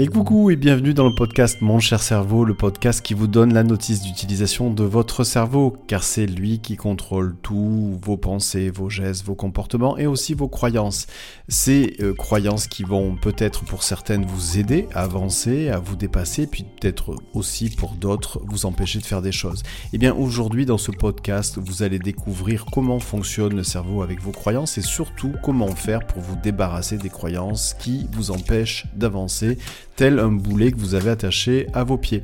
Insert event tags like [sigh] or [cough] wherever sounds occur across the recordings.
Et coucou et bienvenue dans le podcast Mon cher cerveau, le podcast qui vous donne la notice d'utilisation de votre cerveau, car c'est lui qui contrôle tout, vos pensées, vos gestes, vos comportements et aussi vos croyances. Ces euh, croyances qui vont peut-être pour certaines vous aider à avancer, à vous dépasser, puis peut-être aussi pour d'autres vous empêcher de faire des choses. Et eh bien aujourd'hui dans ce podcast, vous allez découvrir comment fonctionne le cerveau avec vos croyances et surtout comment faire pour vous débarrasser des croyances qui vous empêchent d'avancer tel un boulet que vous avez attaché à vos pieds.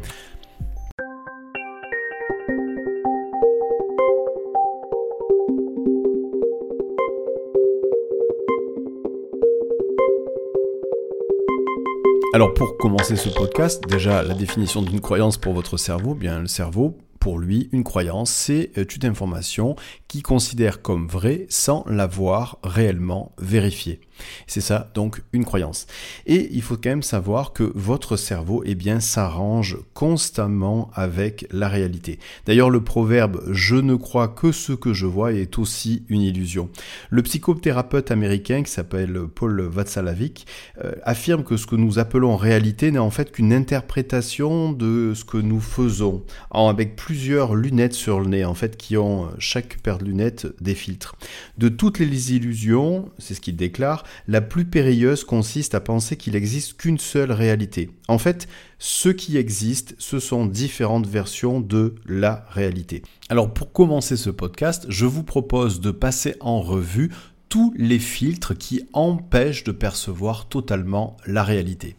Alors pour commencer ce podcast, déjà la définition d'une croyance pour votre cerveau, bien le cerveau pour lui, une croyance, c'est euh, une information qu'il considère comme vraie sans l'avoir réellement vérifiée. C'est ça, donc, une croyance. Et il faut quand même savoir que votre cerveau, eh bien, s'arrange constamment avec la réalité. D'ailleurs, le proverbe je ne crois que ce que je vois est aussi une illusion. Le psychothérapeute américain qui s'appelle Paul Václavic euh, affirme que ce que nous appelons réalité n'est en fait qu'une interprétation de ce que nous faisons, avec plusieurs lunettes sur le nez, en fait, qui ont chaque paire de lunettes des filtres. De toutes les illusions, c'est ce qu'il déclare, la plus périlleuse consiste à penser qu'il n'existe qu'une seule réalité. En fait, ce qui existe, ce sont différentes versions de la réalité. Alors pour commencer ce podcast, je vous propose de passer en revue tous les filtres qui empêchent de percevoir totalement la réalité.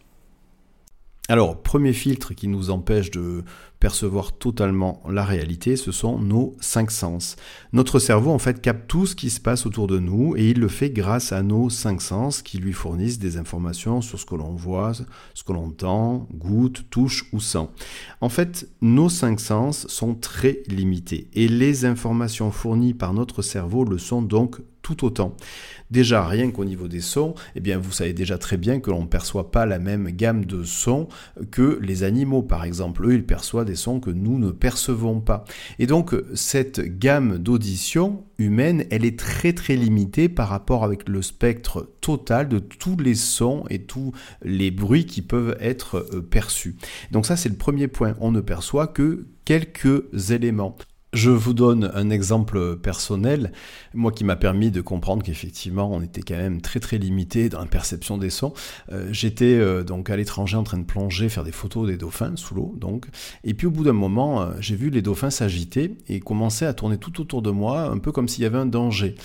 Alors, premier filtre qui nous empêche de percevoir totalement la réalité, ce sont nos cinq sens. Notre cerveau, en fait, capte tout ce qui se passe autour de nous et il le fait grâce à nos cinq sens qui lui fournissent des informations sur ce que l'on voit, ce que l'on entend, goûte, touche ou sent. En fait, nos cinq sens sont très limités et les informations fournies par notre cerveau le sont donc tout autant. Déjà, rien qu'au niveau des sons, eh bien, vous savez déjà très bien que l'on ne perçoit pas la même gamme de sons que les animaux, par exemple. Eux, ils perçoivent des sons que nous ne percevons pas. Et donc, cette gamme d'audition humaine, elle est très très limitée par rapport avec le spectre total de tous les sons et tous les bruits qui peuvent être euh, perçus. Donc ça, c'est le premier point. On ne perçoit que quelques éléments. Je vous donne un exemple personnel, moi qui m'a permis de comprendre qu'effectivement on était quand même très très limité dans la perception des sons. Euh, j'étais euh, donc à l'étranger en train de plonger, faire des photos des dauphins sous l'eau donc, et puis au bout d'un moment euh, j'ai vu les dauphins s'agiter et commencer à tourner tout autour de moi, un peu comme s'il y avait un danger.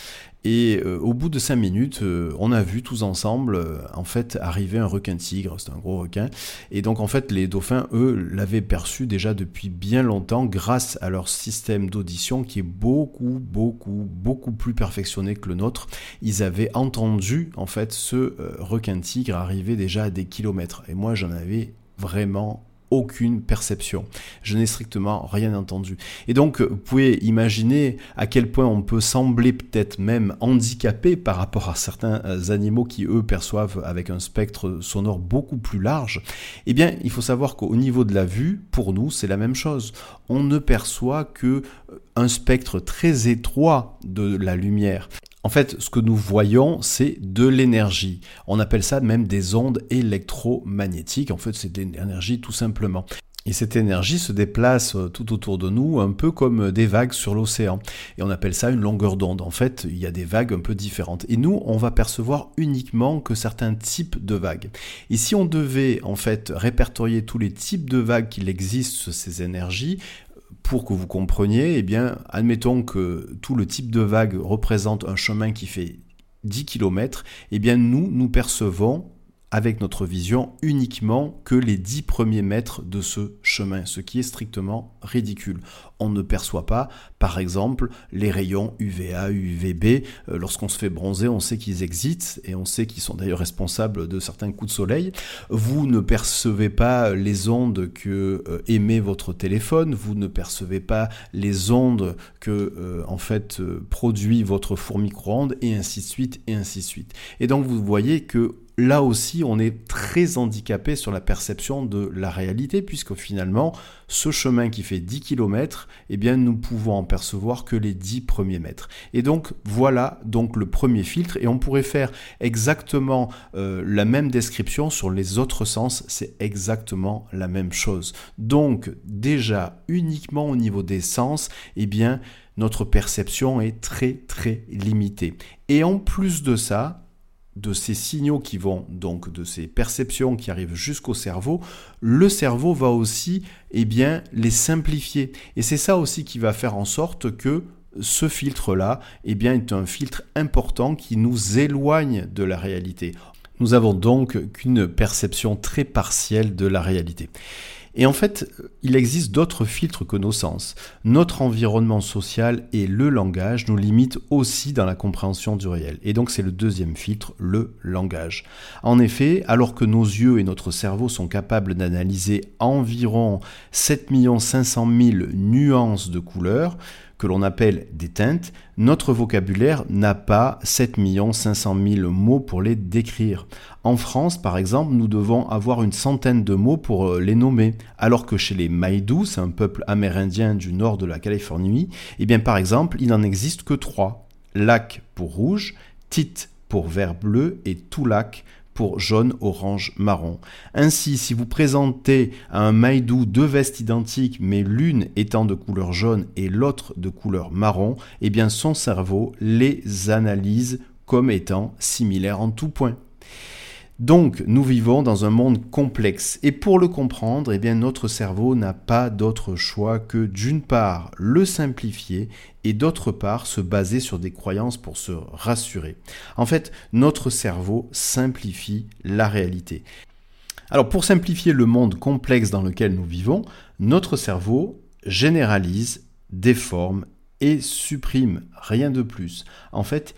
Et euh, au bout de cinq minutes, euh, on a vu tous ensemble, euh, en fait, arriver un requin tigre, c'est un gros requin. Et donc, en fait, les dauphins, eux, l'avaient perçu déjà depuis bien longtemps grâce à leur système d'audition qui est beaucoup, beaucoup, beaucoup plus perfectionné que le nôtre. Ils avaient entendu, en fait, ce requin tigre arriver déjà à des kilomètres. Et moi, j'en avais vraiment aucune perception. Je n'ai strictement rien entendu. Et donc, vous pouvez imaginer à quel point on peut sembler peut-être même handicapé par rapport à certains euh, animaux qui, eux, perçoivent avec un spectre sonore beaucoup plus large. Eh bien, il faut savoir qu'au niveau de la vue, pour nous, c'est la même chose. On ne perçoit que euh, un spectre très étroit de la lumière. En fait, ce que nous voyons, c'est de l'énergie. On appelle ça même des ondes électromagnétiques. En fait, c'est de l'énergie tout simplement. Et cette énergie se déplace euh, tout autour de nous, un peu comme des vagues sur l'océan. Et on appelle ça une longueur d'onde. En fait, il y a des vagues un peu différentes. Et nous, on va percevoir uniquement que certains types de vagues. Et si on devait, en fait, répertorier tous les types de vagues qu'il existe ces énergies, pour que vous compreniez, eh bien, admettons que tout le type de vague représente un chemin qui fait 10 km, eh bien, nous, nous percevons avec notre vision uniquement que les 10 premiers mètres de ce chemin, ce qui est strictement ridicule. On ne perçoit pas, par exemple, les rayons UVA, UVB. Euh, lorsqu'on se fait bronzer, on sait qu'ils existent et on sait qu'ils sont d'ailleurs responsables de certains coups de soleil. Vous ne percevez pas les ondes que euh, émet votre téléphone, vous ne percevez pas les ondes que euh, en fait produit votre four micro-ondes et ainsi de suite et ainsi de suite. Et donc vous voyez que là aussi, on est très handicapé sur la perception de la réalité, puisque finalement, ce chemin qui fait 10 km, eh bien, nous pouvons en percevoir que les 10 premiers mètres. Et donc, voilà donc le premier filtre, et on pourrait faire exactement euh, la même description sur les autres sens, c'est exactement la même chose. Donc, déjà, uniquement au niveau des sens, eh bien, notre perception est très très limitée. Et en plus de ça, de ces signaux qui vont, donc de ces perceptions qui arrivent jusqu'au cerveau, le cerveau va aussi eh bien, les simplifier. Et c'est ça aussi qui va faire en sorte que ce filtre-là eh bien, est un filtre important qui nous éloigne de la réalité. Nous avons donc qu'une perception très partielle de la réalité. Et en fait, il existe d'autres filtres que nos sens. Notre environnement social et le langage nous limitent aussi dans la compréhension du réel. Et donc c'est le deuxième filtre, le langage. En effet, alors que nos yeux et notre cerveau sont capables d'analyser environ 7 500 000 nuances de couleurs, que l'on appelle des teintes, notre vocabulaire n'a pas 7 500 000 mots pour les décrire. En France, par exemple, nous devons avoir une centaine de mots pour euh, les nommer, alors que chez les Maïdou, c'est un peuple amérindien du nord de la Californie, eh bien par exemple, il n'en existe que trois. Lac pour rouge, tit pour vert bleu et tout lac pour jaune, orange, marron. Ainsi, si vous présentez à un maïdou deux vestes identiques, mais l'une étant de couleur jaune et l'autre de couleur marron, eh bien son cerveau les analyse comme étant similaires en tout point. Donc, nous vivons dans un monde complexe. Et pour le comprendre, eh notre cerveau n'a pas d'autre choix que d'une part le simplifier et d'autre part se baser sur des croyances pour se rassurer. En fait, notre cerveau simplifie la réalité. Alors, pour simplifier le monde complexe dans lequel nous vivons, notre cerveau généralise, déforme et supprime, rien de plus. En fait,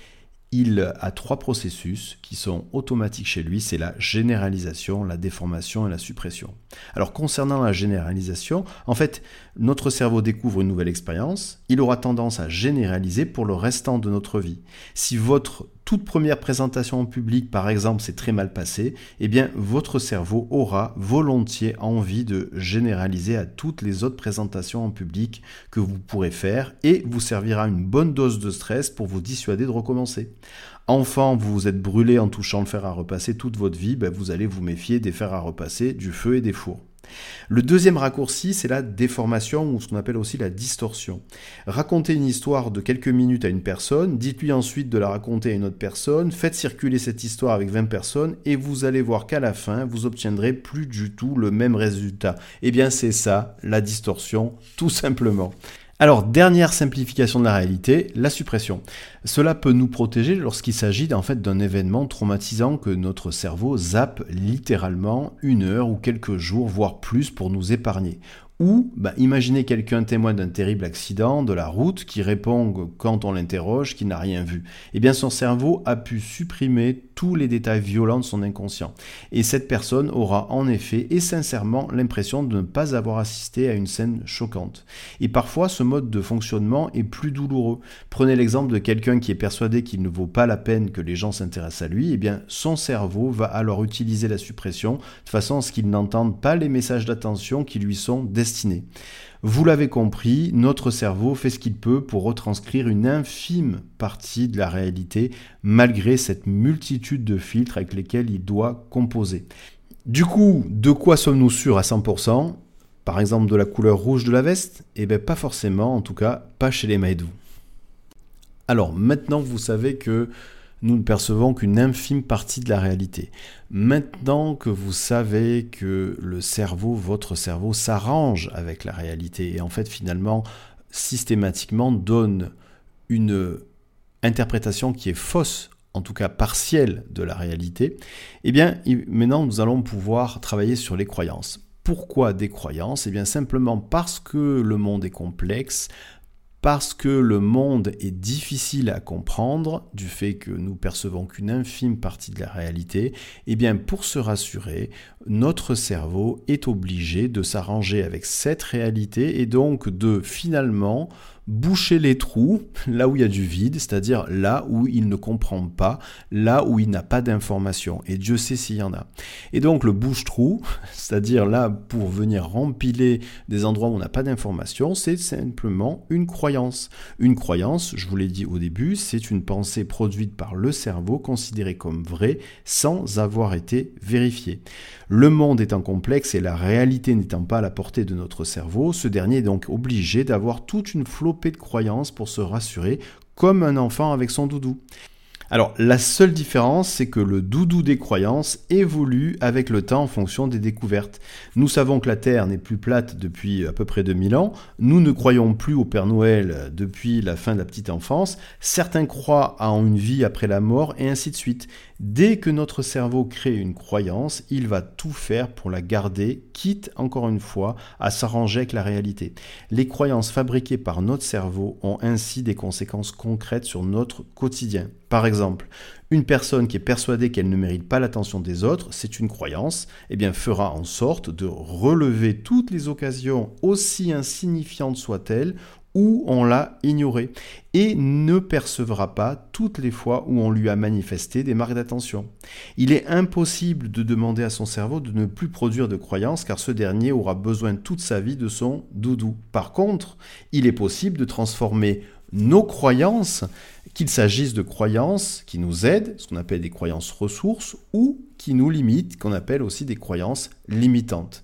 il a trois processus qui sont automatiques chez lui, c'est la généralisation, la déformation et la suppression. Alors concernant la généralisation, en fait, notre cerveau découvre une nouvelle expérience, il aura tendance à généraliser pour le restant de notre vie. Si votre toute première présentation en public, par exemple, s'est très mal passée, eh bien, votre cerveau aura volontiers envie de généraliser à toutes les autres présentations en public que vous pourrez faire et vous servira une bonne dose de stress pour vous dissuader de recommencer. Enfant, vous vous êtes brûlé en touchant le fer à repasser toute votre vie, ben, vous allez vous méfier des fers à repasser, du feu et des fours. Le deuxième raccourci, c'est la déformation ou ce qu'on appelle aussi la distorsion. Racontez une histoire de quelques minutes à une personne, dites-lui ensuite de la raconter à une autre personne, faites circuler cette histoire avec 20 personnes et vous allez voir qu'à la fin, vous obtiendrez plus du tout le même résultat. Eh bien, c'est ça, la distorsion, tout simplement. Alors, dernière simplification de la réalité, la suppression. Cela peut nous protéger lorsqu'il s'agit en fait d'un événement traumatisant que notre cerveau zappe littéralement une heure ou quelques jours, voire plus, pour nous épargner. Ou bah, imaginez quelqu'un témoin d'un terrible accident de la route qui répond quand on l'interroge qu'il n'a rien vu. Eh bien son cerveau a pu supprimer tous les détails violents de son inconscient. Et cette personne aura en effet et sincèrement l'impression de ne pas avoir assisté à une scène choquante. Et parfois ce mode de fonctionnement est plus douloureux. Prenez l'exemple de quelqu'un qui est persuadé qu'il ne vaut pas la peine que les gens s'intéressent à lui, eh bien son cerveau va alors utiliser la suppression de façon à ce qu'il n'entende pas les messages d'attention qui lui sont destinés vous l'avez compris, notre cerveau fait ce qu'il peut pour retranscrire une infime partie de la réalité, malgré cette multitude de filtres avec lesquels il doit composer. Du coup, de quoi sommes-nous sûrs à 100% Par exemple de la couleur rouge de la veste? Eh bien pas forcément, en tout cas pas chez les Maïdou. Alors maintenant vous savez que nous ne percevons qu'une infime partie de la réalité. Maintenant que vous savez que le cerveau, votre cerveau, s'arrange avec la réalité et en fait finalement systématiquement donne une interprétation qui est fausse, en tout cas partielle de la réalité, eh bien maintenant nous allons pouvoir travailler sur les croyances. Pourquoi des croyances? Eh bien simplement parce que le monde est complexe, parce que le monde est difficile à comprendre du fait que nous percevons qu'une infime partie de la réalité, eh bien pour se rassurer, notre cerveau est obligé de s'arranger avec cette réalité et donc de finalement boucher les trous [laughs] là où il y a du vide, c'est-à-dire là où il ne comprend pas, là où il n'a pas d'information. Et Dieu sait s'il y en a. Et donc le bouche-trou, [laughs] c'est-à-dire là pour venir rempiler des endroits où on n'a pas d'information, c'est simplement une croyance. Une croyance, je vous l'ai dit au début, c'est une pensée produite par le cerveau, considérée comme vraie, sans avoir été vérifiée. Le monde étant complexe et la réalité n'étant pas à la portée de notre cerveau, ce dernier est donc obligé d'avoir toute une flopée de croyances pour se rassurer, comme un enfant avec son doudou. Alors la seule différence, c'est que le doudou des croyances évolue avec le temps en fonction des découvertes. Nous savons que la Terre n'est plus plate depuis à peu près 2000 ans, nous ne croyons plus au Père Noël depuis la fin de la petite enfance, certains croient en une vie après la mort et ainsi de suite. Dès que notre cerveau crée une croyance, il va tout faire pour la garder, quitte encore une fois à s'arranger avec la réalité. Les croyances fabriquées par notre cerveau ont ainsi des conséquences concrètes sur notre quotidien. Une personne qui est persuadée qu'elle ne mérite pas l'attention des autres, c'est une croyance, eh bien fera en sorte de relever toutes les occasions, aussi insignifiantes soient-elles, où on l'a ignoré et ne percevra pas toutes les fois où on lui a manifesté des marques d'attention. Il est impossible de demander à son cerveau de ne plus produire de croyances car ce dernier aura besoin toute sa vie de son doudou. Par contre, il est possible de transformer nos croyances, qu'il s'agisse de croyances qui nous aident, ce qu'on appelle des croyances ressources, ou qui nous limitent, qu'on appelle aussi des croyances limitantes.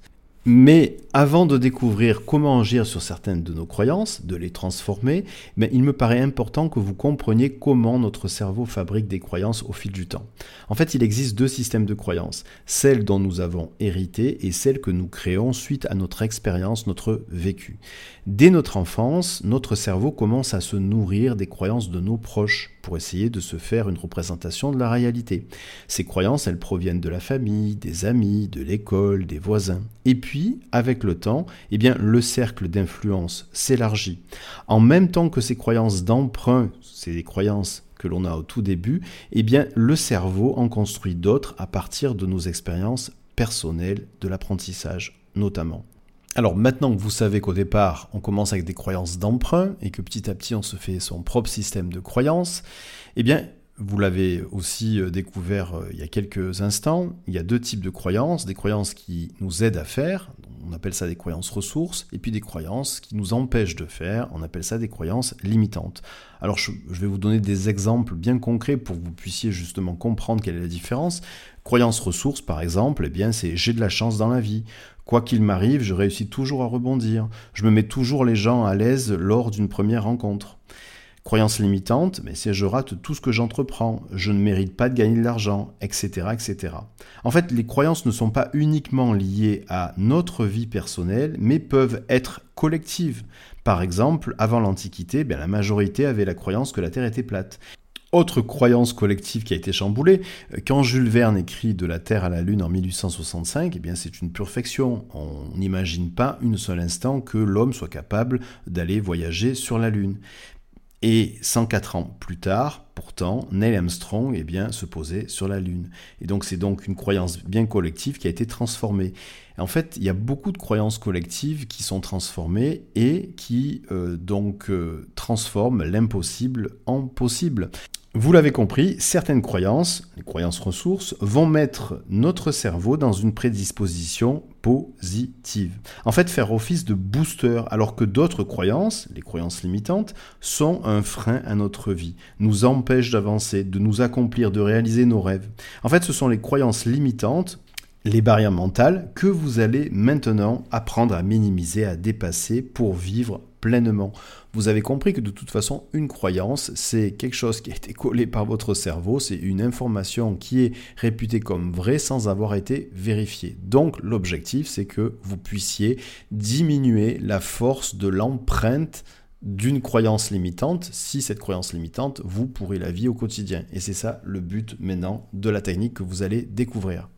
Mais avant de découvrir comment agir sur certaines de nos croyances, de les transformer, mais il me paraît important que vous compreniez comment notre cerveau fabrique des croyances au fil du temps. En fait, il existe deux systèmes de croyances, celles dont nous avons hérité et celles que nous créons suite à notre expérience, notre vécu. Dès notre enfance, notre cerveau commence à se nourrir des croyances de nos proches essayer de se faire une représentation de la réalité. Ces croyances, elles proviennent de la famille, des amis, de l'école, des voisins. Et puis, avec le temps, eh bien, le cercle d'influence s'élargit. En même temps que ces croyances d'emprunt, ces croyances que l'on a au tout début, eh bien, le cerveau en construit d'autres à partir de nos expériences personnelles de l'apprentissage notamment. Alors maintenant que vous savez qu'au départ, on commence avec des croyances d'emprunt et que petit à petit on se fait son propre système de croyances, eh bien, vous l'avez aussi euh, découvert euh, il y a quelques instants, il y a deux types de croyances, des croyances qui nous aident à faire, on appelle ça des croyances ressources, et puis des croyances qui nous empêchent de faire, on appelle ça des croyances limitantes. Alors je, vais vous donner des exemples bien concrets pour que vous puissiez justement comprendre quelle est la différence. Croyance ressources, par exemple, eh bien c'est j'ai de la chance dans la vie. Quoi qu'il m'arrive, je réussis toujours à rebondir. Je me mets toujours les gens à l'aise lors d'une première rencontre. Croyance limitante, mais si je rate tout ce que j'entreprends, je ne mérite pas de gagner de l'argent, etc., etc. En fait, les croyances ne sont pas uniquement liées à notre vie personnelle, mais peuvent être collectives. Par exemple, avant l'Antiquité, bien, la majorité avait la croyance que la Terre était plate. Autre croyance collective qui a été chamboulée, euh, quand Jules Verne écrit De la Terre à la Lune en 1865, eh c'est une perfection. On n'imagine pas une seul instant que l'homme soit capable d'aller voyager sur la Lune. Et 104 ans plus tard, pourtant, Neil Armstrong eh bien, se posait sur la Lune. Et donc c'est donc une croyance bien collective qui a été transformée. En fait, il y a beaucoup de croyances collectives qui sont transformées et qui euh, donc euh, transforment l'impossible en possible. Vous l'avez compris, certaines croyances, les croyances ressources, vont mettre notre cerveau dans une prédisposition positive. En fait, faire office de booster, alors que d'autres croyances, les croyances limitantes, sont un frein à notre vie, nous empêchent d'avancer, de nous accomplir, de réaliser nos rêves. En fait, ce sont les croyances limitantes les barrières mentales que vous allez maintenant apprendre à minimiser, à dépasser pour vivre pleinement. Vous avez compris que de toute façon, une croyance, c'est quelque chose qui a été collé par votre cerveau, c'est une information qui est réputée comme vraie sans avoir été vérifiée. Donc l'objectif, c'est que vous puissiez diminuer la force de l'empreinte d'une croyance limitante, si cette croyance limitante vous pourrit la vie au quotidien. Et c'est ça le but maintenant de la technique que vous allez découvrir.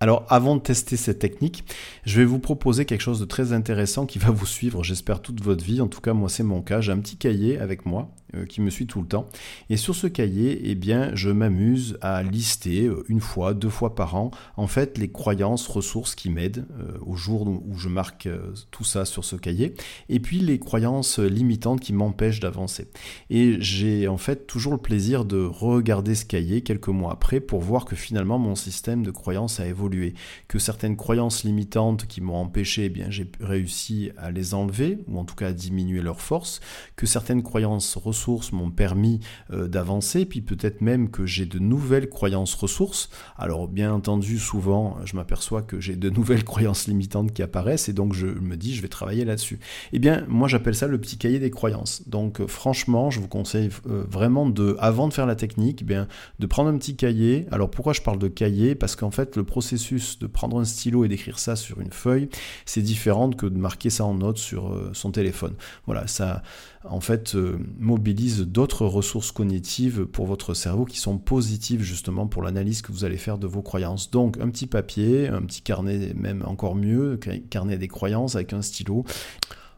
Alors avant de tester cette technique, je vais vous proposer quelque chose de très intéressant qui va vous suivre, j'espère, toute votre vie. En tout cas, moi c'est mon cas. J'ai un petit cahier avec moi qui me suit tout le temps. Et sur ce cahier, eh bien, je m'amuse à lister euh, une fois, deux fois par an, en fait, les croyances, ressources qui m'aident euh, au jour où je marque tout ça sur ce cahier. Et puis les croyances limitantes qui m'empêchent d'avancer. Et j'ai en fait toujours le plaisir de regarder ce cahier quelques mois après pour voir que finalement mon système de croyances a évolué. Que certaines croyances limitantes qui m'ont empêché, eh bien, j'ai réussi à les enlever, ou en tout cas à diminuer leur force. Que certaines croyances ressources m'ont permis euh, d'avancer, puis peut-être même que j'ai de nouvelles croyances ressources. Alors bien entendu, souvent, je m'aperçois que j'ai de nouvelles [laughs] croyances limitantes qui apparaissent, et donc je me dis, je vais travailler là-dessus. Eh bien, moi j'appelle ça le petit cahier des croyances. Donc euh, franchement, je vous conseille euh, vraiment de, avant de faire la technique, eh bien, de prendre un petit cahier. Alors pourquoi je parle de cahier? Parce qu'en fait, le processus de prendre un stylo et d'écrire ça sur une feuille, c'est différent que de marquer ça en note sur son téléphone. Voilà, ça en fait euh, mobilise d'autres ressources cognitives pour votre cerveau qui sont positives justement pour l'analyse que vous allez faire de vos croyances. Donc un petit papier, un petit carnet même encore mieux, carnet des croyances avec un stylo.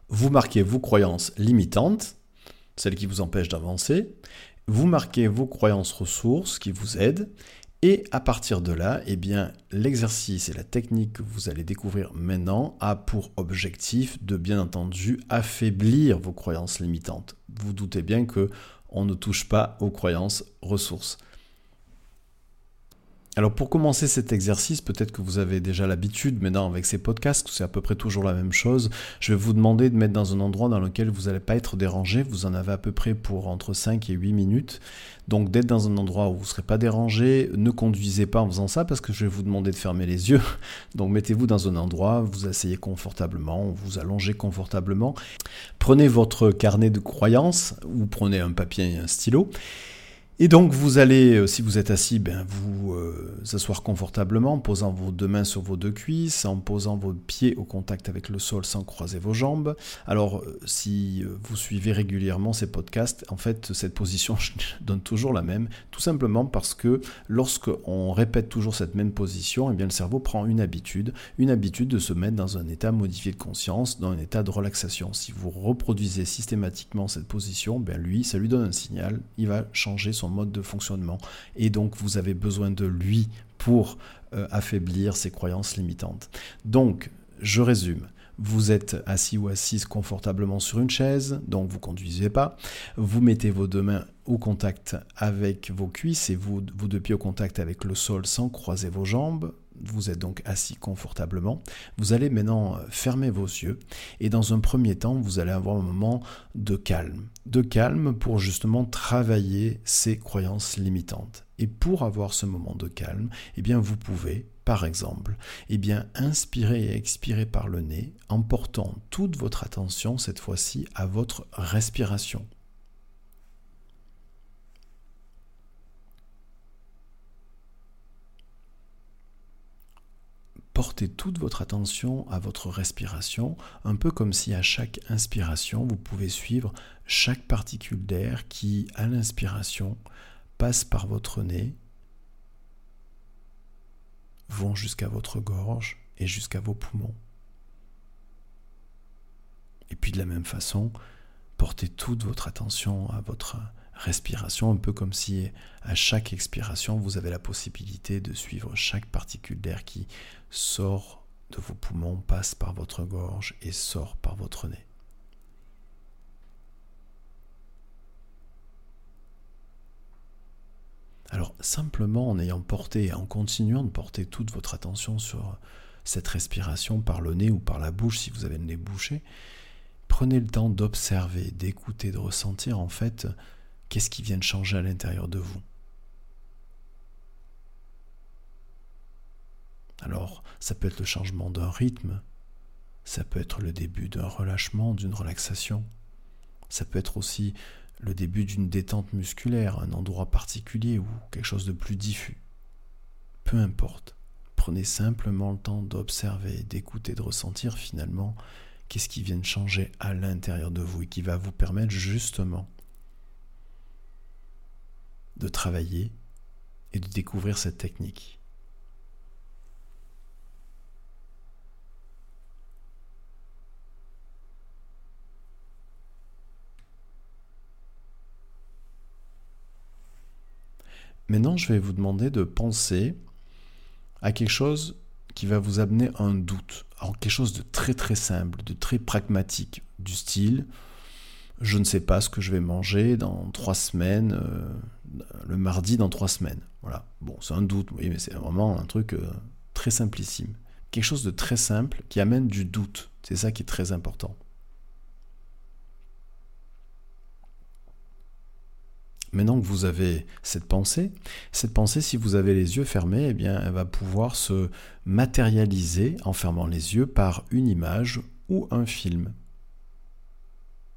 Vous marquez vos croyances limitantes, celles qui vous empêchent d'avancer. Vous marquez vos croyances ressources qui vous aident et à partir de là, eh bien, l'exercice et la technique que vous allez découvrir maintenant a pour objectif de bien entendu affaiblir vos croyances limitantes. Vous doutez bien que on ne touche pas aux croyances ressources. Alors pour commencer cet exercice, peut-être que vous avez déjà l'habitude maintenant avec ces podcasts, c'est à peu près toujours la même chose. Je vais vous demander de mettre dans un endroit dans lequel vous n'allez pas être dérangé. Vous en avez à peu près pour entre 5 et 8 minutes. Donc d'être dans un endroit où vous ne serez pas dérangé. Ne conduisez pas en faisant ça parce que je vais vous demander de fermer les yeux. [laughs] Donc mettez-vous dans un endroit, vous asseyez confortablement, vous allongez confortablement. Prenez votre carnet de croyances ou prenez un papier et un stylo. Et donc vous allez, euh, si vous êtes assis, ben, vous euh, asseoir confortablement en posant vos deux mains sur vos deux cuisses, en posant vos pieds au contact avec le sol sans croiser vos jambes. Alors euh, si vous suivez régulièrement ces podcasts, en fait cette position [laughs] donne toujours la même, tout simplement parce que lorsqu'on répète toujours cette même position, eh bien le cerveau prend une habitude, une habitude de se mettre dans un état modifié de conscience, dans un état de relaxation. Si vous reproduisez systématiquement cette position, ben lui, ça lui donne un signal, il va changer son mode de fonctionnement. Et donc vous avez besoin de lui pour euh, affaiblir ces croyances limitantes. Donc, je résume. Vous êtes assis ou assise confortablement sur une chaise, donc vous conduisez pas. Vous mettez vos deux mains au contact avec vos cuisses et vos deux pieds au contact avec le sol sans croiser vos jambes. Vous êtes donc assis confortablement. Vous allez maintenant euh, fermer vos yeux et dans un premier temps, vous allez avoir un moment de calme. De calme pour justement travailler ces croyances limitantes. Et pour avoir ce moment de calme, eh bien vous pouvez par exemple, eh bien, inspirer et expirer par le nez en portant toute votre attention cette fois-ci à votre respiration. Portez toute votre attention à votre respiration, un peu comme si à chaque inspiration, vous pouvez suivre chaque particule d'air qui, à l'inspiration, passe par votre nez, vont jusqu'à votre gorge et jusqu'à vos poumons. Et puis de la même façon, portez toute votre attention à votre respiration, un peu comme si à chaque expiration, vous avez la possibilité de suivre chaque particule d'air qui sort de vos poumons, passe par votre gorge et sort par votre nez. Alors simplement en ayant porté, en continuant de porter toute votre attention sur cette respiration par le nez ou par la bouche si vous avez le nez bouché, prenez le temps d'observer, d'écouter, de ressentir en fait Qu'est-ce qui vient de changer à l'intérieur de vous? Alors, ça peut être le changement d'un rythme, ça peut être le début d'un relâchement, d'une relaxation, ça peut être aussi le début d'une détente musculaire, un endroit particulier ou quelque chose de plus diffus. Peu importe, prenez simplement le temps d'observer, d'écouter, de ressentir finalement qu'est-ce qui vient de changer à l'intérieur de vous et qui va vous permettre justement de travailler et de découvrir cette technique. Maintenant, je vais vous demander de penser à quelque chose qui va vous amener à un doute. Alors, quelque chose de très très simple, de très pragmatique, du style je ne sais pas ce que je vais manger dans trois semaines, euh, le mardi dans trois semaines. Voilà. Bon, c'est un doute, oui, mais c'est vraiment un truc euh, très simplissime. Quelque chose de très simple qui amène du doute. C'est ça qui est très important. Maintenant que vous avez cette pensée, cette pensée, si vous avez les yeux fermés, eh bien, elle va pouvoir se matérialiser en fermant les yeux par une image ou un film.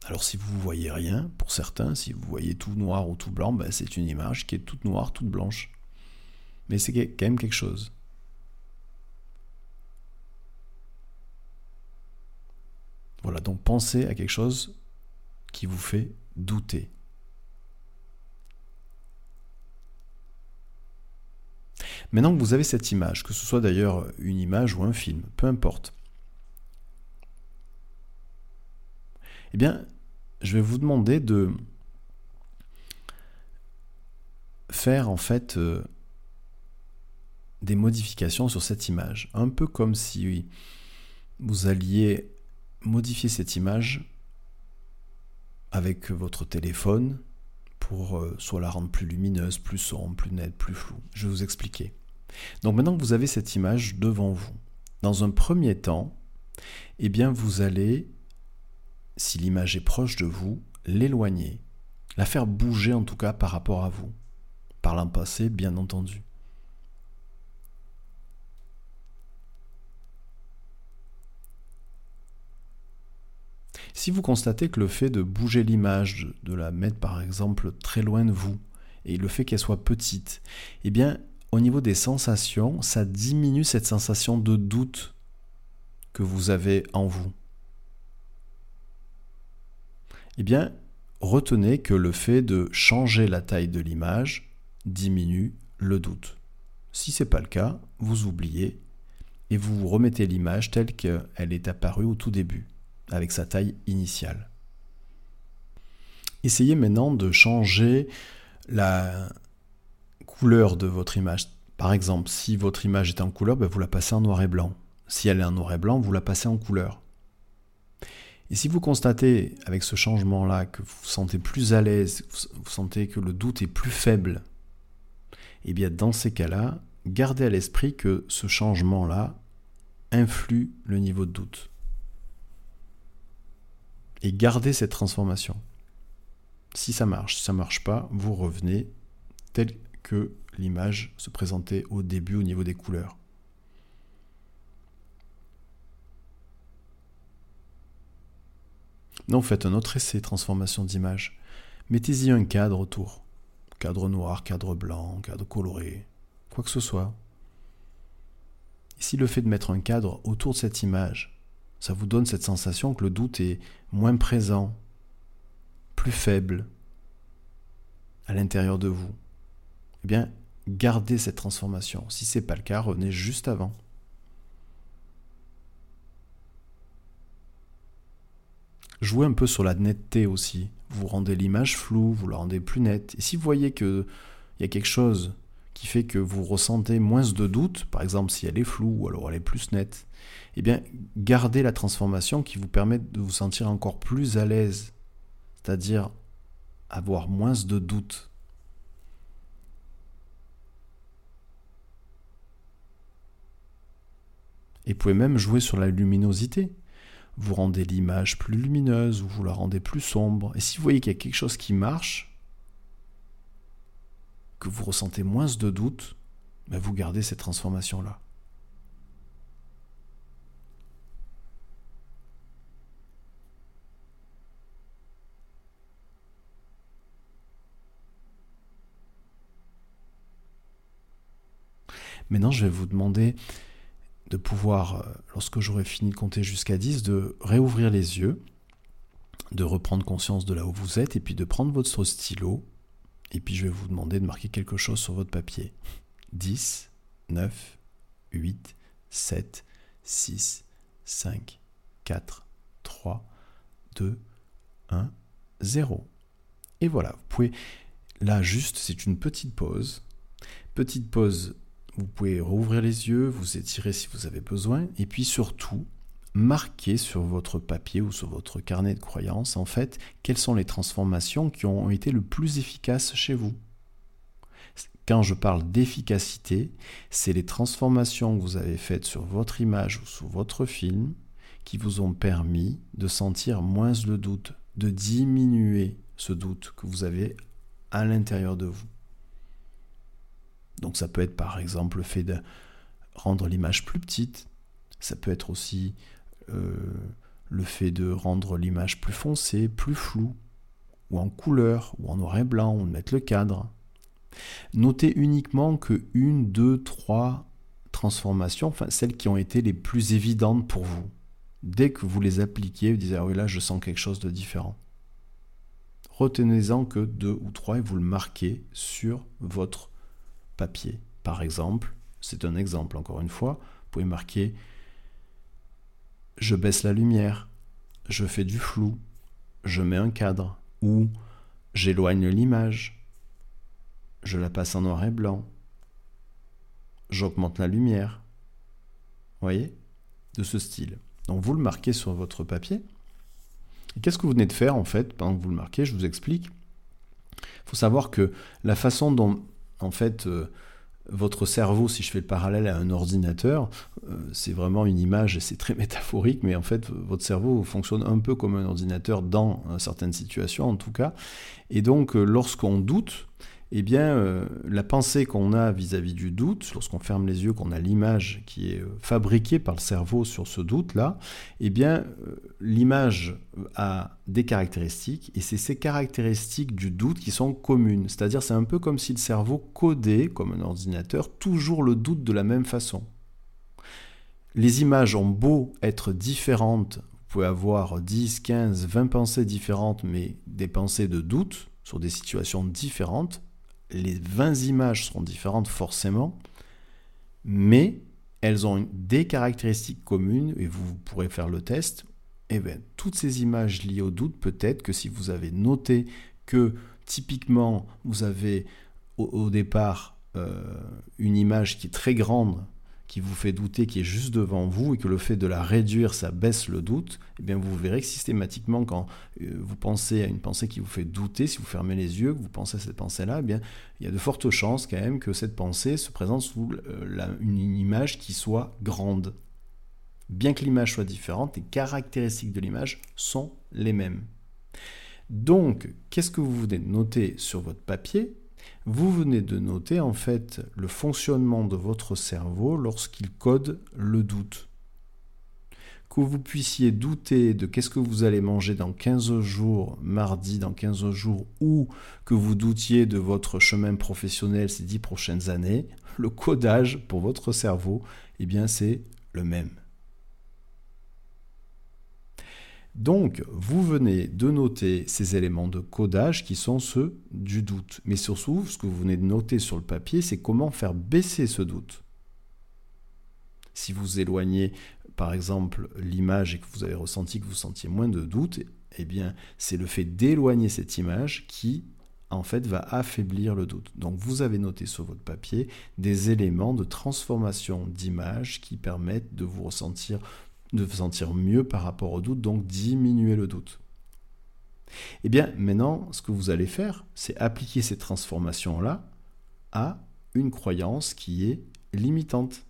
Alors si vous ne voyez rien, pour certains, si vous voyez tout noir ou tout blanc, ben, c'est une image qui est toute noire, toute blanche. Mais c'est quand même quelque chose. Voilà, donc pensez à quelque chose qui vous fait douter. Maintenant que vous avez cette image, que ce soit d'ailleurs une image ou un film, peu importe, eh bien, je vais vous demander de faire en fait euh, des modifications sur cette image. Un peu comme si vous alliez modifier cette image avec votre téléphone pour euh, soit la rendre plus lumineuse, plus sombre, plus nette, plus floue. Je vais vous expliquer. Donc maintenant que vous avez cette image devant vous, dans un premier temps, eh bien vous allez si l'image est proche de vous, l'éloigner, la faire bouger en tout cas par rapport à vous, par l'an passé bien entendu. Si vous constatez que le fait de bouger l'image, de la mettre par exemple très loin de vous, et le fait qu'elle soit petite, eh bien, au niveau des sensations, ça diminue cette sensation de doute que vous avez en vous eh bien, retenez que le fait de changer la taille de l'image diminue le doute. Si ce n'est pas le cas, vous oubliez et vous remettez l'image telle qu'elle est apparue au tout début, avec sa taille initiale. Essayez maintenant de changer la couleur de votre image. Par exemple, si votre image est en couleur, ben, vous la passez en noir et blanc. Si elle est en noir et blanc, vous la passez en couleur. Et si vous constatez avec ce changement-là que vous vous sentez plus à l'aise, vous sentez que le doute est plus faible, eh bien dans ces cas-là, gardez à l'esprit que ce changement-là influe le niveau de doute. Et gardez cette transformation. Si ça marche, si ça ne marche pas, vous revenez tel que l'image se présentait au début au niveau des couleurs. Non, faites un autre essai, transformation d'image. Mettez-y un cadre autour. Cadre noir, cadre blanc, cadre coloré, quoi que ce soit. Si le fait de mettre un cadre autour de cette image, ça vous donne cette sensation que le doute est moins présent, plus faible à l'intérieur de vous, eh bien, gardez cette transformation. Si ce n'est pas le cas, revenez juste avant. Jouez un peu sur la netteté aussi. Vous rendez l'image floue, vous la rendez plus nette. Et si vous voyez qu'il y a quelque chose qui fait que vous ressentez moins de doute, par exemple si elle est floue ou alors elle est plus nette, eh bien gardez la transformation qui vous permet de vous sentir encore plus à l'aise, c'est-à-dire avoir moins de doute. Et vous pouvez même jouer sur la luminosité vous rendez l'image plus lumineuse ou vous la rendez plus sombre. Et si vous voyez qu'il y a quelque chose qui marche, que vous ressentez moins de doute, ben vous gardez cette transformation-là. Maintenant, je vais vous demander de pouvoir, euh, lorsque j'aurai fini de compter jusqu'à 10, de réouvrir les yeux, de reprendre conscience de là où vous êtes, et puis de prendre votre stylo, et puis je vais vous demander de marquer quelque chose sur votre papier. 10, 9, 8, 7, 6, 5, 4, 3, 2, 1, 0. Et voilà, vous pouvez, là juste, c'est une petite pause, Petite pause, vous pouvez rouvrir les yeux, vous étirer si vous avez besoin, et puis surtout, marquer sur votre papier ou sur votre carnet de croyances, en fait, quelles sont les transformations qui ont été le plus efficaces chez vous. Quand je parle d'efficacité, c'est les transformations que vous avez faites sur votre image ou sur votre film qui vous ont permis de sentir moins le doute, de diminuer ce doute que vous avez à l'intérieur de vous. Donc ça peut être par exemple le fait de rendre l'image plus petite, ça peut être aussi euh, le fait de rendre l'image plus foncée, plus floue, ou en couleur, ou en noir et blanc, ou de mettre le cadre. Notez uniquement que une, deux, trois transformations, enfin celles qui ont été les plus évidentes pour vous. Dès que vous les appliquez, vous dites ah oui là je sens quelque chose de différent. Retenez-en que deux ou trois et vous le marquez sur votre Par exemple, c'est un exemple encore une fois, vous pouvez marquer je baisse la lumière, je fais du flou, je mets un cadre ou j'éloigne l'image je la passe en noir et blanc, j'augmente la lumière. Voyez? De ce style. Donc vous le marquez sur votre papier. Et qu'est-ce que vous venez de faire en fait? Pendant que vous le marquez Je vous explique. Il faut savoir que la façon dont en fait euh, votre cerveau, si je fais le parallèle à un ordinateur, euh, c'est vraiment une image et c'est très [laughs] métaphorique, mais en fait votre cerveau fonctionne un peu comme un ordinateur dans euh, certaines situations en tout cas. Et donc lorsqu'on doute, eh bien, euh, la pensée qu'on a vis-à-vis du doute, lorsqu'on ferme les yeux, qu'on a l'image qui est euh, fabriquée par le cerveau sur ce doute-là, eh bien, euh, l'image a des caractéristiques, et c'est ces caractéristiques du doute qui sont communes. C'est-à-dire, c'est un peu comme si le cerveau codait, comme un ordinateur, toujours le doute de la même façon. Les images ont beau être différentes, vous pouvez avoir 10, 15, 20 pensées différentes, mais des pensées de doute sur des situations différentes, les 20 images seront différentes forcément, mais elles ont des caractéristiques communes et vous pourrez faire le test. Et eh bien, toutes ces images liées au doute, peut-être que si vous avez noté que typiquement vous avez au, départ euh, une image qui est très grande qui vous fait douter, qui est juste devant vous, et que le fait de la réduire, ça baisse le doute, eh bien vous verrez que systématiquement, quand euh, vous pensez à une pensée qui vous fait douter, si vous fermez les yeux, que vous pensez à cette pensée-là, eh bien il y a de fortes chances quand même que cette pensée se présente sous euh, une image qui soit grande. Bien que l'image soit différente, les caractéristiques de l'image sont les mêmes. Donc, qu'est-ce que vous venez de noter sur votre papier? Vous venez de noter en fait le fonctionnement de votre cerveau lorsqu'il code le doute. Que vous puissiez douter de qu'est-ce que vous allez manger dans 15 jours, mardi dans 15 jours, ou que vous doutiez de votre chemin professionnel ces 10 prochaines années, le codage pour votre cerveau, eh bien c'est le même. Donc, vous venez de noter ces éléments de codage qui sont ceux du doute. Mais surtout, ce que vous venez de noter sur le papier, c'est comment faire baisser ce doute. Si vous éloignez, par exemple, l'image et que vous avez ressenti que vous sentiez moins de doute, eh bien, c'est le fait d'éloigner cette image qui, en fait, va affaiblir le doute. Donc, vous avez noté sur votre papier des éléments de transformation d'image qui permettent de vous ressentir de vous sentir mieux par rapport au doute, donc diminuer le doute. Eh bien, maintenant, ce que vous allez faire, c'est appliquer ces transformations-là à une croyance qui est limitante.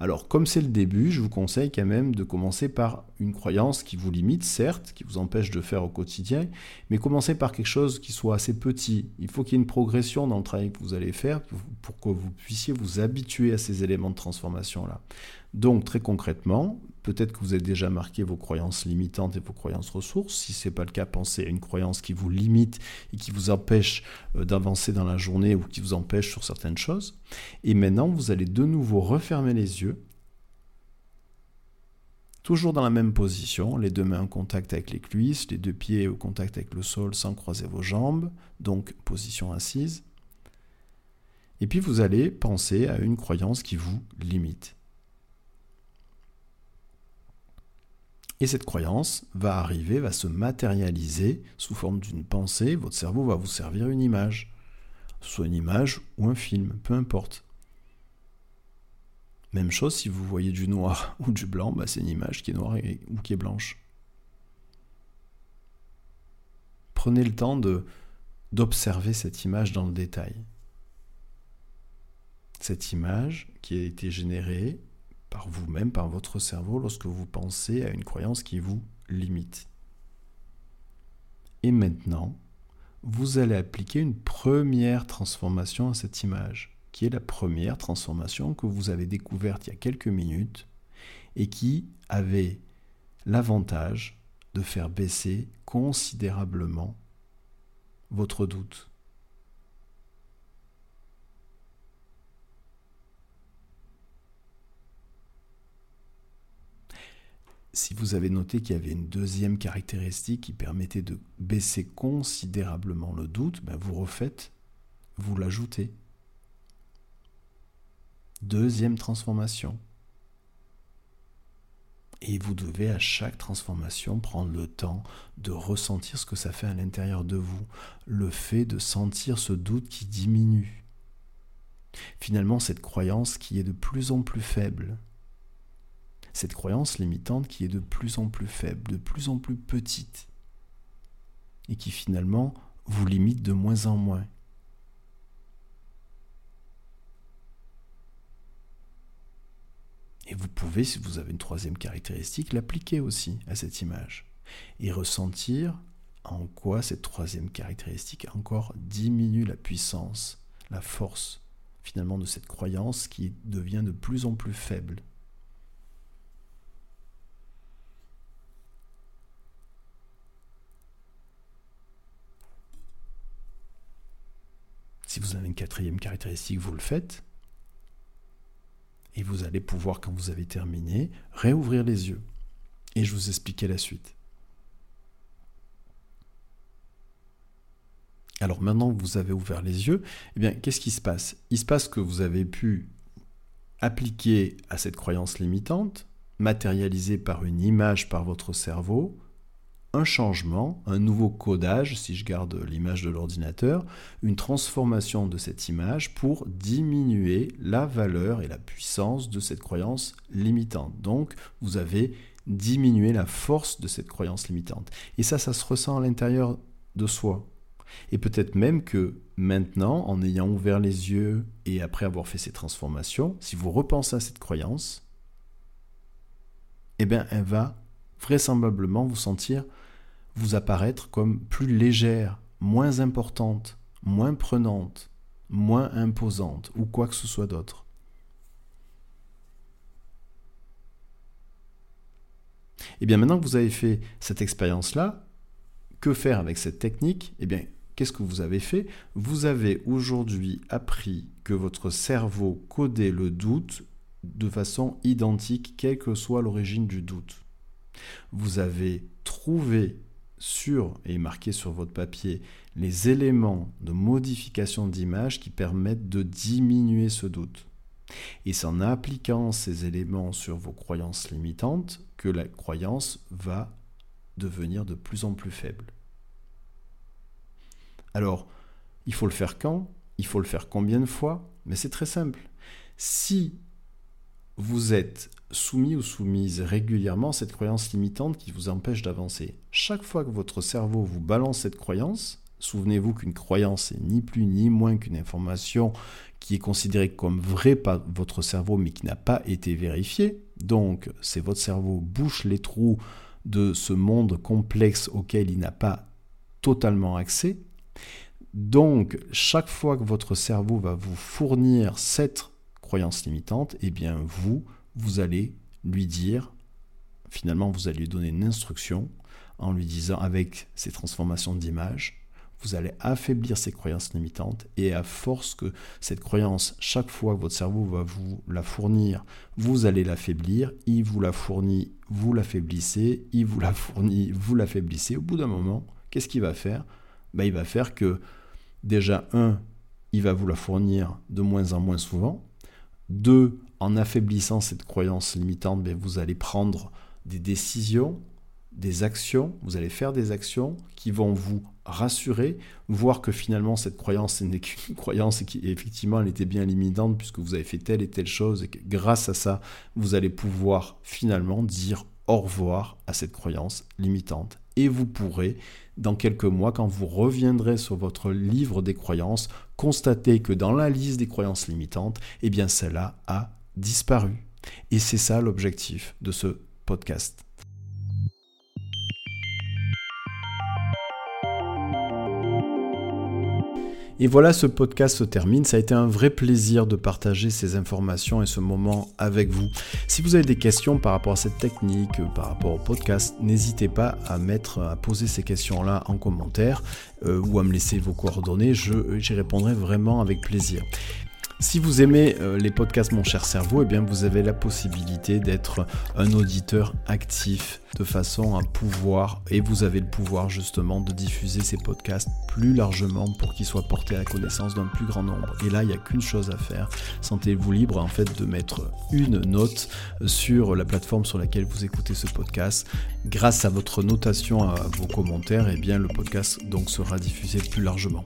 Alors, comme c'est le début, je vous conseille quand même de commencer par une croyance qui vous limite, certes, qui vous empêche de faire au quotidien, mais commencez par quelque chose qui soit assez petit. Il faut qu'il y ait une progression dans le travail que vous allez faire pour que vous puissiez vous habituer à ces éléments de transformation-là. Donc, très concrètement, Peut-être que vous avez déjà marqué vos croyances limitantes et vos croyances ressources. Si ce n'est pas le cas, pensez à une croyance qui vous limite et qui vous empêche euh, d'avancer dans la journée ou qui vous empêche sur certaines choses. Et maintenant, vous allez de nouveau refermer les yeux. Toujours dans la même position, les deux mains en contact avec les cuisses, les deux pieds au contact avec le sol sans croiser vos jambes, donc position assise. Et puis vous allez penser à une croyance qui vous limite. Et cette croyance va arriver, va se matérialiser sous forme d'une pensée. Votre cerveau va vous servir une image. soit une image ou un film, peu importe. Même chose si vous voyez du noir [laughs] ou du blanc, bah, c'est une image qui est noire ou qui est blanche. Prenez le temps d'observer cette image dans le détail. Cette image qui a été générée par vous-même, par votre cerveau, lorsque vous pensez à une croyance qui vous limite. Et maintenant, vous allez appliquer une première transformation à cette image, qui est la première transformation que vous avez découverte il y a quelques minutes et qui avait l'avantage de faire baisser considérablement votre doute. Si vous avez noté qu'il y avait une deuxième caractéristique qui permettait de baisser considérablement le doute, ben vous refaites, vous l'ajoutez. Deuxième transformation. Et vous devez à chaque transformation prendre le temps de ressentir ce que ça fait à l'intérieur de vous, le fait de sentir ce doute qui diminue. Finalement, cette croyance qui est de plus en plus faible, cette croyance limitante qui est de plus en plus faible, de plus en plus petite, et qui finalement vous limite de moins en moins. Et vous pouvez, si vous avez une troisième caractéristique, l'appliquer aussi à cette image et ressentir en quoi cette troisième caractéristique encore diminue la puissance, la force finalement de cette croyance qui devient de plus en plus faible. Si vous avez une quatrième caractéristique, vous le faites. Et vous allez pouvoir, quand vous avez terminé, réouvrir les yeux. Et je vous expliquer la suite. Alors maintenant que vous avez ouvert les yeux, eh bien, qu'est-ce qui se passe? Il se passe que vous avez pu appliquer à cette croyance limitante, matérialisée par une image par votre cerveau, un changement, un nouveau codage, si je garde l'image de l'ordinateur, une transformation de cette image pour diminuer la valeur et la puissance de cette croyance limitante. Donc, vous avez diminué la force de cette croyance limitante. Et ça, ça se ressent à l'intérieur de soi. Et peut-être même que maintenant, en ayant ouvert les yeux et après avoir fait ces transformations, si vous repensez à cette croyance, eh bien, elle va vraisemblablement vous sentir vous apparaître comme plus légère, moins importante, moins prenante, moins imposante ou quoi que ce soit d'autre. Et eh bien maintenant que vous avez fait cette expérience-là, que faire avec cette technique? Eh bien, qu'est-ce que vous avez fait? Vous avez aujourd'hui appris que votre cerveau codait le doute de façon identique, quelle que soit l'origine du doute. Vous avez trouvé sur et marqué sur votre papier les éléments de modification d'image qui permettent de diminuer ce doute. Et c'est en appliquant ces éléments sur vos croyances limitantes que la croyance va devenir de plus en plus faible. Alors, il faut le faire quand? Il faut le faire combien de fois? Mais c'est très simple. Si vous êtes soumis ou soumise régulièrement à cette croyance limitante qui vous empêche d'avancer. Chaque fois que votre cerveau vous balance cette croyance, souvenez-vous qu'une croyance est ni plus ni moins qu'une information qui est considérée comme vraie par votre cerveau mais qui n'a pas été vérifiée. Donc, c'est votre cerveau bouche les trous de ce monde complexe auquel il n'a pas totalement accès. Donc, chaque fois que votre cerveau va vous fournir cette croyance limitante, eh bien vous, vous allez lui dire, finalement vous allez lui donner une instruction en lui disant avec ces transformations d'image, vous allez affaiblir ces croyances limitantes et à force que cette croyance, chaque fois que votre cerveau va vous la fournir, vous allez l'affaiblir, il vous la fournit, vous l'affaiblissez, il vous la fournit, vous l'affaiblissez. Au bout d'un moment, qu'est-ce qu'il va faire? Ben, Il va faire que déjà, un, il va vous la fournir de moins en moins souvent. Deux, en affaiblissant cette croyance limitante, ben, vous allez prendre des décisions des actions, vous allez faire des actions qui vont vous rassurer, voir que finalement cette croyance n'est qu'une [laughs] croyance et qu'effectivement elle était bien limitante puisque vous avez fait telle et telle chose et que grâce à ça, vous allez pouvoir finalement dire au revoir à cette croyance limitante. Et vous pourrez, dans quelques mois, quand vous reviendrez sur votre livre des croyances, constater que dans la liste des croyances limitantes, eh bien celle-là a disparu. Et c'est ça l'objectif de ce podcast. Et voilà, ce podcast se termine. Ça a été un vrai plaisir de partager ces informations et ce moment avec vous. Si vous avez des questions par rapport à cette technique, par rapport au podcast, n'hésitez pas à mettre, à poser ces questions-là en commentaire euh, ou à me laisser vos coordonnées. J'y répondrai vraiment avec plaisir. Si vous aimez euh, les podcasts Mon cher cerveau, eh bien vous avez la possibilité d'être un auditeur actif de façon à pouvoir, et vous avez le pouvoir justement de diffuser ces podcasts plus largement pour qu'ils soient portés à la connaissance d'un plus grand nombre. Et là, il n'y a qu'une chose à faire. Sentez-vous libre en fait de mettre une note sur la plateforme sur laquelle vous écoutez ce podcast. Grâce à votre notation, à vos commentaires, eh bien le podcast donc sera diffusé plus largement.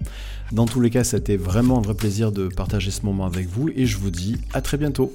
Dans tous les cas, c'était vraiment un vrai plaisir de partager ce moment avec vous et je vous dis à très bientôt.